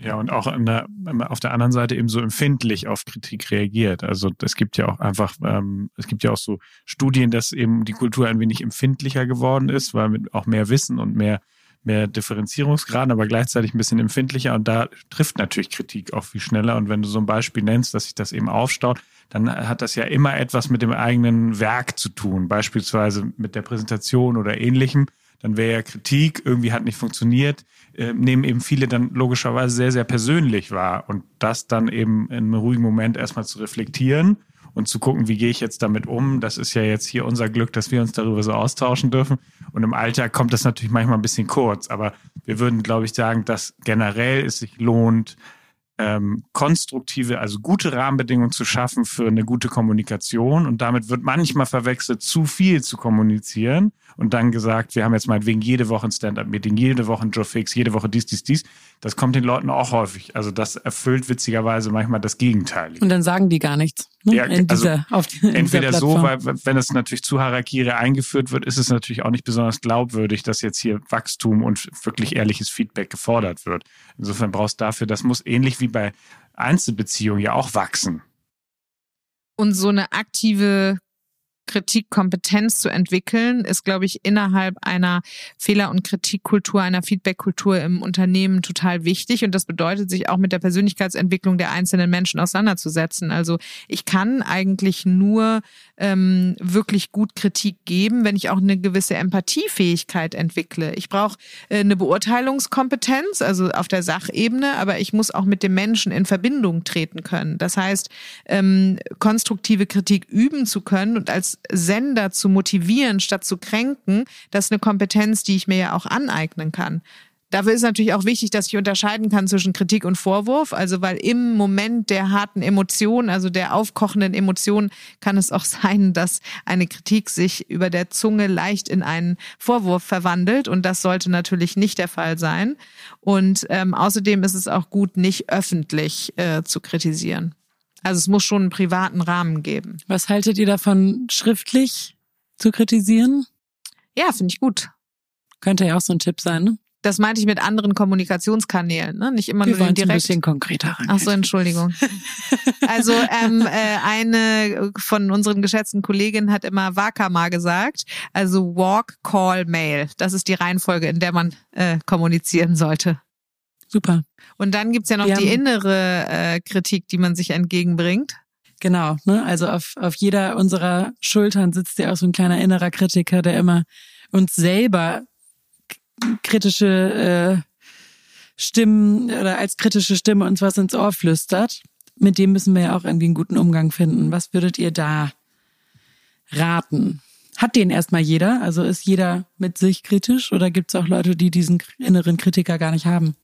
Ja, und auch der, auf der anderen Seite eben so empfindlich auf Kritik reagiert. Also es gibt ja auch einfach, ähm, es gibt ja auch so Studien, dass eben die Kultur ein wenig empfindlicher geworden ist, weil mit auch mehr Wissen und mehr mehr Differenzierungsgrad, aber gleichzeitig ein bisschen empfindlicher und da trifft natürlich Kritik auch viel schneller. Und wenn du so ein Beispiel nennst, dass sich das eben aufstaut, dann hat das ja immer etwas mit dem eigenen Werk zu tun, beispielsweise mit der Präsentation oder ähnlichem. Dann wäre ja Kritik, irgendwie hat nicht funktioniert, äh, nehmen eben viele dann logischerweise sehr, sehr persönlich wahr. Und das dann eben in einem ruhigen Moment erstmal zu reflektieren und zu gucken, wie gehe ich jetzt damit um. Das ist ja jetzt hier unser Glück, dass wir uns darüber so austauschen dürfen. Und im Alltag kommt das natürlich manchmal ein bisschen kurz, aber wir würden, glaube ich, sagen, dass generell es sich lohnt, ähm, konstruktive, also gute Rahmenbedingungen zu schaffen für eine gute Kommunikation. Und damit wird manchmal verwechselt, zu viel zu kommunizieren und dann gesagt, wir haben jetzt meinetwegen jede Woche ein Stand-up-Meeting, jede Woche ein Joe Fix, jede Woche dies, dies, dies. Das kommt den Leuten auch häufig. Also das erfüllt witzigerweise manchmal das Gegenteil. Und dann sagen die gar nichts. Ne? Ja, in also dieser, auf die, in (laughs) entweder so, weil wenn es natürlich zu Harakiri eingeführt wird, ist es natürlich auch nicht besonders glaubwürdig, dass jetzt hier Wachstum und wirklich ehrliches Feedback gefordert wird. Insofern brauchst du dafür, das muss ähnlich wie bei Einzelbeziehungen ja auch wachsen. Und so eine aktive Kritikkompetenz zu entwickeln, ist, glaube ich, innerhalb einer Fehler- und Kritikkultur, einer Feedbackkultur im Unternehmen total wichtig. Und das bedeutet, sich auch mit der Persönlichkeitsentwicklung der einzelnen Menschen auseinanderzusetzen. Also ich kann eigentlich nur ähm, wirklich gut Kritik geben, wenn ich auch eine gewisse Empathiefähigkeit entwickle. Ich brauche äh, eine Beurteilungskompetenz, also auf der Sachebene, aber ich muss auch mit dem Menschen in Verbindung treten können. Das heißt, ähm, konstruktive Kritik üben zu können und als Sender zu motivieren, statt zu kränken, das ist eine Kompetenz, die ich mir ja auch aneignen kann. Dafür ist natürlich auch wichtig, dass ich unterscheiden kann zwischen Kritik und Vorwurf. Also, weil im Moment der harten Emotion, also der aufkochenden Emotion, kann es auch (laughs) sein, dass eine Kritik sich über der Zunge leicht in einen Vorwurf verwandelt. Und das sollte natürlich nicht der Fall sein. Und ähm, außerdem ist es auch gut, nicht öffentlich äh, zu kritisieren. Also es muss schon einen privaten Rahmen geben. Was haltet ihr davon, schriftlich zu kritisieren? Ja, finde ich gut. Könnte ja auch so ein Tipp sein, ne? Das meinte ich mit anderen Kommunikationskanälen, ne? nicht immer Wir nur direkt. ein bisschen konkreter rein. Ach so, Entschuldigung. (laughs) also ähm, äh, eine von unseren geschätzten Kolleginnen hat immer Wakama gesagt, also Walk, Call, Mail. Das ist die Reihenfolge, in der man äh, kommunizieren sollte. Super. Und dann gibt's ja noch Wir die innere äh, Kritik, die man sich entgegenbringt. Genau, ne? Also auf, auf jeder unserer Schultern sitzt ja auch so ein kleiner innerer Kritiker, der immer uns selber kritische äh, Stimmen oder als kritische Stimme uns was ins Ohr flüstert. Mit dem müssen wir ja auch irgendwie einen guten Umgang finden. Was würdet ihr da raten? Hat den erstmal jeder? Also ist jeder mit sich kritisch oder gibt es auch Leute, die diesen inneren Kritiker gar nicht haben?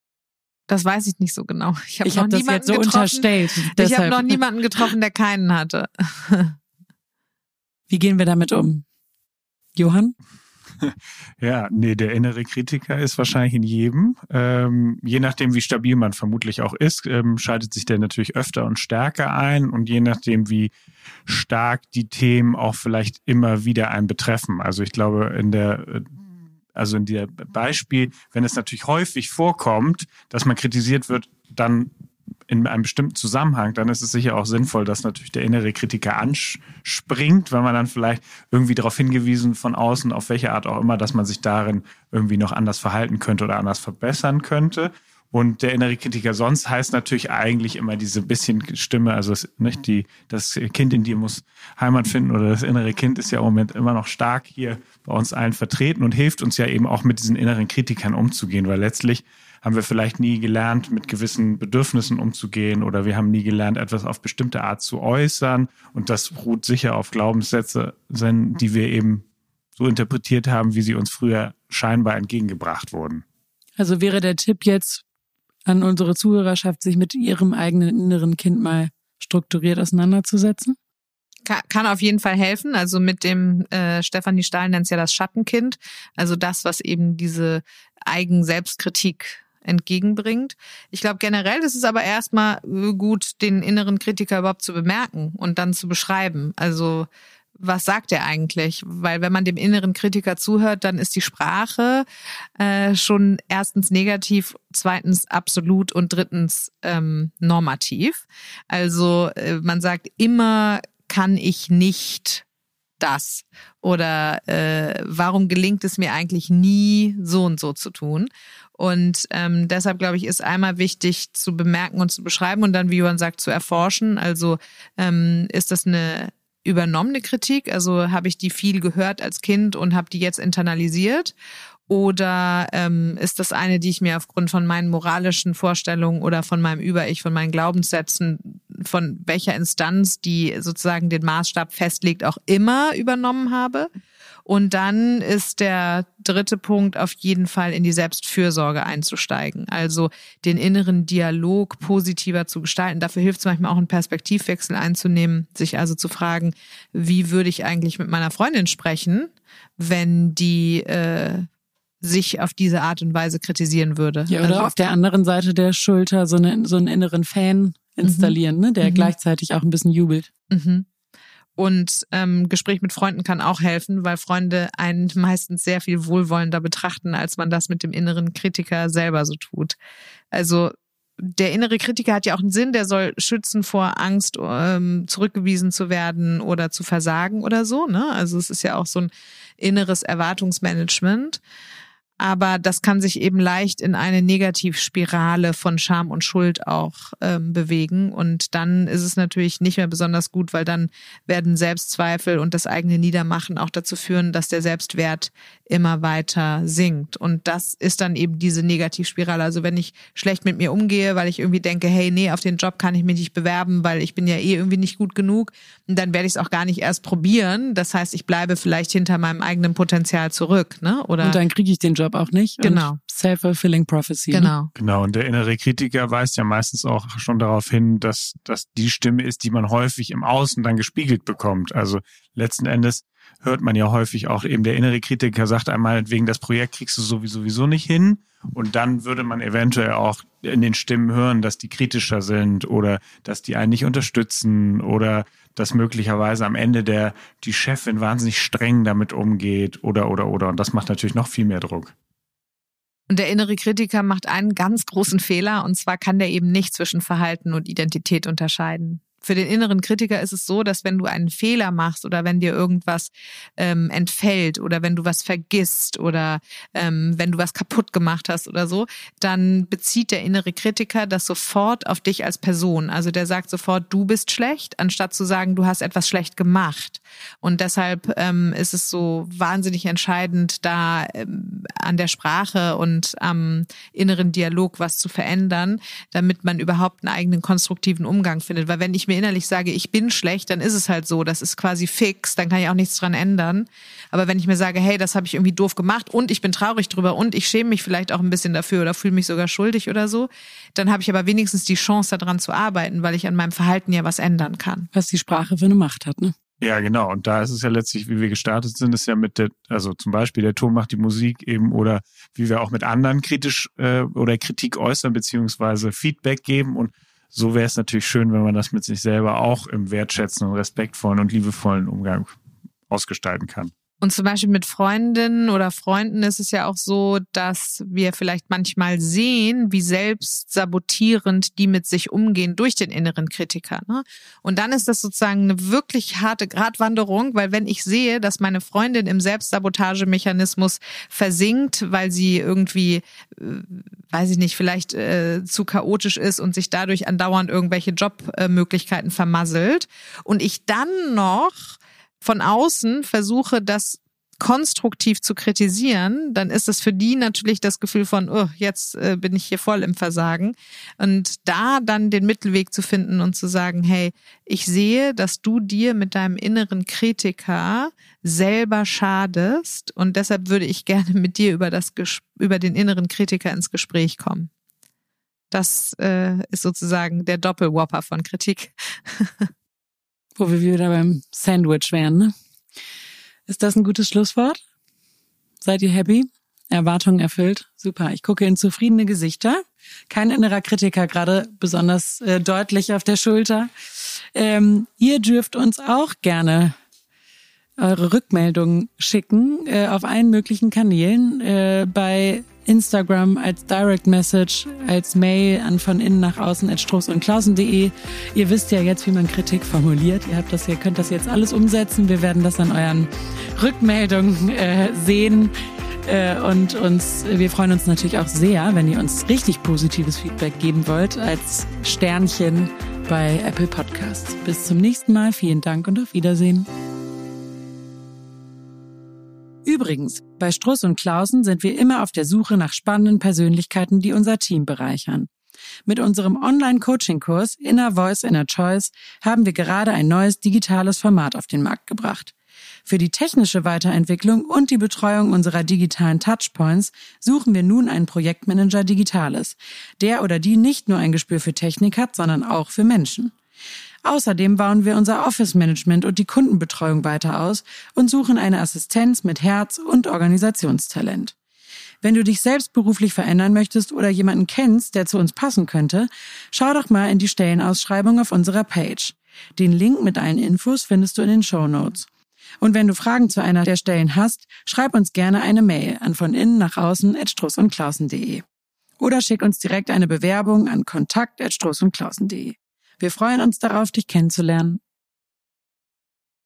Das weiß ich nicht so genau. (laughs) Ich habe hab das jetzt so getroffen. unterstellt. Ich habe noch niemanden getroffen, der keinen hatte. (laughs) Wie gehen wir damit um? Johann? (laughs) Ja, nee, der innere Kritiker ist wahrscheinlich in jedem. Ähm, je nachdem, wie stabil man vermutlich auch ist, ähm, schaltet sich der natürlich öfter und stärker ein und je nachdem, wie stark die Themen auch vielleicht immer wieder einen betreffen. Also ich glaube, in der also in der Beispiel, wenn es natürlich häufig vorkommt, dass man kritisiert wird, dann in einem bestimmten Zusammenhang, dann ist es sicher auch sinnvoll, dass natürlich der innere Kritiker anspringt, weil man dann vielleicht irgendwie darauf hingewiesen von außen, auf welche Art auch immer, dass man sich darin irgendwie noch anders verhalten könnte oder anders verbessern könnte. Und der innere Kritiker sonst heißt natürlich eigentlich immer diese bisschen Stimme, also das, nicht die, das Kind in dir muss Heimat finden oder das innere Kind ist ja im Moment immer noch stark hier bei uns allen vertreten und hilft uns ja eben auch mit diesen inneren Kritikern umzugehen, weil letztlich haben wir vielleicht nie gelernt, mit gewissen Bedürfnissen umzugehen oder wir haben nie gelernt, etwas auf bestimmte Art zu äußern. Und das ruht sicher auf Glaubenssätze, die wir eben so interpretiert haben, wie sie uns früher scheinbar entgegengebracht wurden. Also wäre der Tipp jetzt an unsere Zuhörerschaft, sich mit ihrem eigenen inneren Kind mal strukturiert auseinanderzusetzen? kann auf jeden Fall helfen. Also mit dem äh, Stefanie Stahl nennt es ja das Schattenkind. Also das, was eben diese Eigen-Selbstkritik entgegenbringt. Ich glaube, generell ist es aber erstmal gut, den inneren Kritiker überhaupt zu bemerken und dann zu beschreiben. Also was sagt er eigentlich? Weil wenn man dem inneren Kritiker zuhört, dann ist die Sprache äh, schon erstens negativ, zweitens absolut und drittens ähm, normativ. Also äh, man sagt immer, kann ich nicht das? Oder äh, warum gelingt es mir eigentlich nie, so und so zu tun? Und ähm, deshalb glaube ich, ist einmal wichtig zu bemerken und zu beschreiben und dann, wie Johann sagt, zu erforschen. Also ähm, ist das eine übernommene Kritik? Also habe ich die viel gehört als Kind und habe die jetzt internalisiert? Oder ähm, ist das eine, die ich mir aufgrund von meinen moralischen Vorstellungen oder von meinem Über-Ich, von meinen Glaubenssätzen, von welcher Instanz, die sozusagen den Maßstab festlegt, auch immer übernommen habe? Und dann ist der dritte Punkt auf jeden Fall in die Selbstfürsorge einzusteigen. Also den inneren Dialog positiver zu gestalten. Dafür hilft es manchmal auch einen Perspektivwechsel einzunehmen, sich also zu fragen, wie würde ich eigentlich mit meiner Freundin sprechen, wenn die äh, sich auf diese Art und Weise kritisieren würde. Ja, oder also auf der anderen Seite der Schulter so, eine, so einen inneren Fan installieren, mhm. ne, der mhm. gleichzeitig auch ein bisschen jubelt. Mhm. Und ähm, Gespräch mit Freunden kann auch helfen, weil Freunde einen meistens sehr viel wohlwollender betrachten, als man das mit dem inneren Kritiker selber so tut. Also der innere Kritiker hat ja auch einen Sinn, der soll schützen vor Angst, ähm, zurückgewiesen zu werden oder zu versagen oder so. Ne? Also es ist ja auch so ein inneres Erwartungsmanagement aber das kann sich eben leicht in eine Negativspirale von Scham und Schuld auch ähm, bewegen. Und dann ist es natürlich nicht mehr besonders gut, weil dann werden Selbstzweifel und das eigene Niedermachen auch dazu führen, dass der Selbstwert immer weiter sinkt. Und das ist dann eben diese Negativspirale. Also wenn ich schlecht mit mir umgehe, weil ich irgendwie denke, hey, nee, auf den Job kann ich mich nicht bewerben, weil ich bin ja eh irgendwie nicht gut genug, dann werde ich es auch gar nicht erst probieren. Das heißt, ich bleibe vielleicht hinter meinem eigenen Potenzial zurück, ne? Oder und dann kriege ich den Job Job auch nicht. Genau. Self-fulfilling prophecy. Genau. Genau. Und der innere Kritiker weist ja meistens auch schon darauf hin, dass das die Stimme ist, die man häufig im Außen dann gespiegelt bekommt. Also letzten Endes hört man ja häufig auch eben der innere Kritiker sagt einmal, wegen das Projekt kriegst du sowieso nicht hin. Und dann würde man eventuell auch in den Stimmen hören, dass die kritischer sind oder dass die einen nicht unterstützen oder dass möglicherweise am Ende der, die Chefin wahnsinnig streng damit umgeht oder, oder, oder. Und das macht natürlich noch viel mehr Druck. Und der innere Kritiker macht einen ganz großen Fehler, und zwar kann der eben nicht zwischen Verhalten und Identität unterscheiden für den inneren Kritiker ist es so, dass wenn du einen Fehler machst oder wenn dir irgendwas ähm, entfällt oder wenn du was vergisst oder ähm, wenn du was kaputt gemacht hast oder so, dann bezieht der innere Kritiker das sofort auf dich als Person. Also der sagt sofort, du bist schlecht, anstatt zu sagen, du hast etwas schlecht gemacht. Und deshalb ähm, ist es so wahnsinnig entscheidend, da ähm, an der Sprache und am inneren Dialog was zu verändern, damit man überhaupt einen eigenen konstruktiven Umgang findet. Weil wenn ich mir mir innerlich sage, ich bin schlecht, dann ist es halt so. Das ist quasi fix, dann kann ich auch nichts dran ändern. Aber wenn ich mir sage, hey, das habe ich irgendwie doof gemacht und ich bin traurig drüber und ich schäme mich vielleicht auch ein bisschen dafür oder fühle mich sogar schuldig oder so, dann habe ich aber wenigstens die Chance, daran zu arbeiten, weil ich an meinem Verhalten ja was ändern kann. Was die Sprache für eine Macht hat, ne? Ja, genau. Und da ist es ja letztlich, wie wir gestartet sind, ist ja mit der, also zum Beispiel der Ton macht die Musik eben oder wie wir auch mit anderen kritisch äh, oder Kritik äußern beziehungsweise Feedback geben und so wäre es natürlich schön, wenn man das mit sich selber auch im wertschätzenden, respektvollen und liebevollen Umgang ausgestalten kann. Und zum Beispiel mit Freundinnen oder Freunden ist es ja auch so, dass wir vielleicht manchmal sehen, wie selbst sabotierend die mit sich umgehen durch den inneren Kritiker. Ne? Und dann ist das sozusagen eine wirklich harte Gratwanderung, weil wenn ich sehe, dass meine Freundin im Selbstsabotagemechanismus versinkt, weil sie irgendwie, äh, weiß ich nicht, vielleicht äh, zu chaotisch ist und sich dadurch andauernd irgendwelche Jobmöglichkeiten vermasselt und ich dann noch von außen versuche, das konstruktiv zu kritisieren, dann ist es für die natürlich das Gefühl von, oh, jetzt äh, bin ich hier voll im Versagen. Und da dann den Mittelweg zu finden und zu sagen, hey, ich sehe, dass du dir mit deinem inneren Kritiker selber schadest und deshalb würde ich gerne (laughs) mit dir über das über den inneren Kritiker ins Gespräch kommen. Das äh, ist sozusagen der Doppelwhopper von Kritik. (laughs) Wo wir wieder beim Sandwich wären, ne? Ist das ein gutes Schlusswort? Seid ihr happy? Erwartungen erfüllt? Super. Ich gucke in zufriedene Gesichter. Kein innerer Kritiker gerade besonders äh, deutlich auf der Schulter. Ähm, ihr dürft uns auch gerne eure Rückmeldungen schicken äh, auf allen möglichen Kanälen. Äh, bei Instagram, als Direct Message, als Mail an von innen nach außen at struss und klausen.de. Ihr wisst ja jetzt, wie man Kritik formuliert. Ihr habt das, ihr könnt das jetzt alles umsetzen. Wir werden das an euren Rückmeldungen äh, sehen. Äh, und uns, wir freuen uns natürlich auch sehr, wenn ihr uns richtig positives Feedback geben wollt, als Sternchen bei Apple Podcasts. Bis zum nächsten Mal. Vielen Dank und auf Wiedersehen. Übrigens, bei Struss und Klausen sind wir immer auf der Suche nach spannenden Persönlichkeiten, die unser Team bereichern. Mit unserem Online-Coaching-Kurs Inner Voice, Inner Choice haben wir gerade ein neues digitales Format auf den Markt gebracht. Für die technische Weiterentwicklung und die Betreuung unserer digitalen Touchpoints suchen wir nun einen Projektmanager Digitales, der oder die nicht nur ein Gespür für Technik hat, sondern auch für Menschen. Außerdem bauen wir unser Office-Management und die Kundenbetreuung weiter aus und suchen eine Assistenz mit Herz und Organisationstalent. Wenn du dich selbst beruflich verändern möchtest oder jemanden kennst, der zu uns passen könnte, schau doch mal in die Stellenausschreibung auf unserer Page. Den Link mit allen Infos findest du in den Show Notes. Und wenn du Fragen zu einer der Stellen hast, schreib uns gerne eine Mail an von innen nach außen at struss und klausen.de. Oder schick uns direkt eine Bewerbung an kontakt at struss und klausen.de. Wir freuen uns darauf, dich kennenzulernen.